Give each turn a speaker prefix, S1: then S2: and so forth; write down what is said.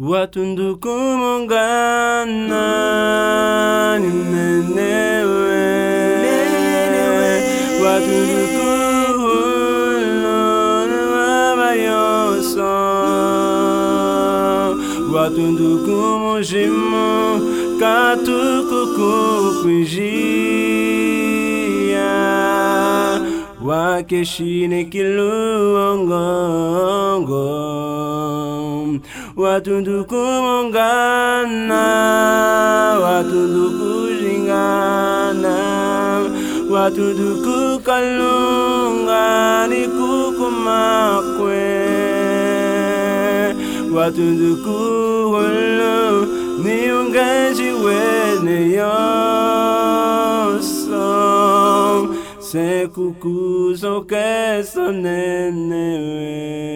S1: watundukumongana ninenewe watundukuhulunwabayoso watundukumujimu katukukukwinjia wakeshine watudu kumongana watudu kujingana watudu kukalunga ni kukumakwe watudu kuhulu ni ungaji wene yoso se kukuzo kesonene we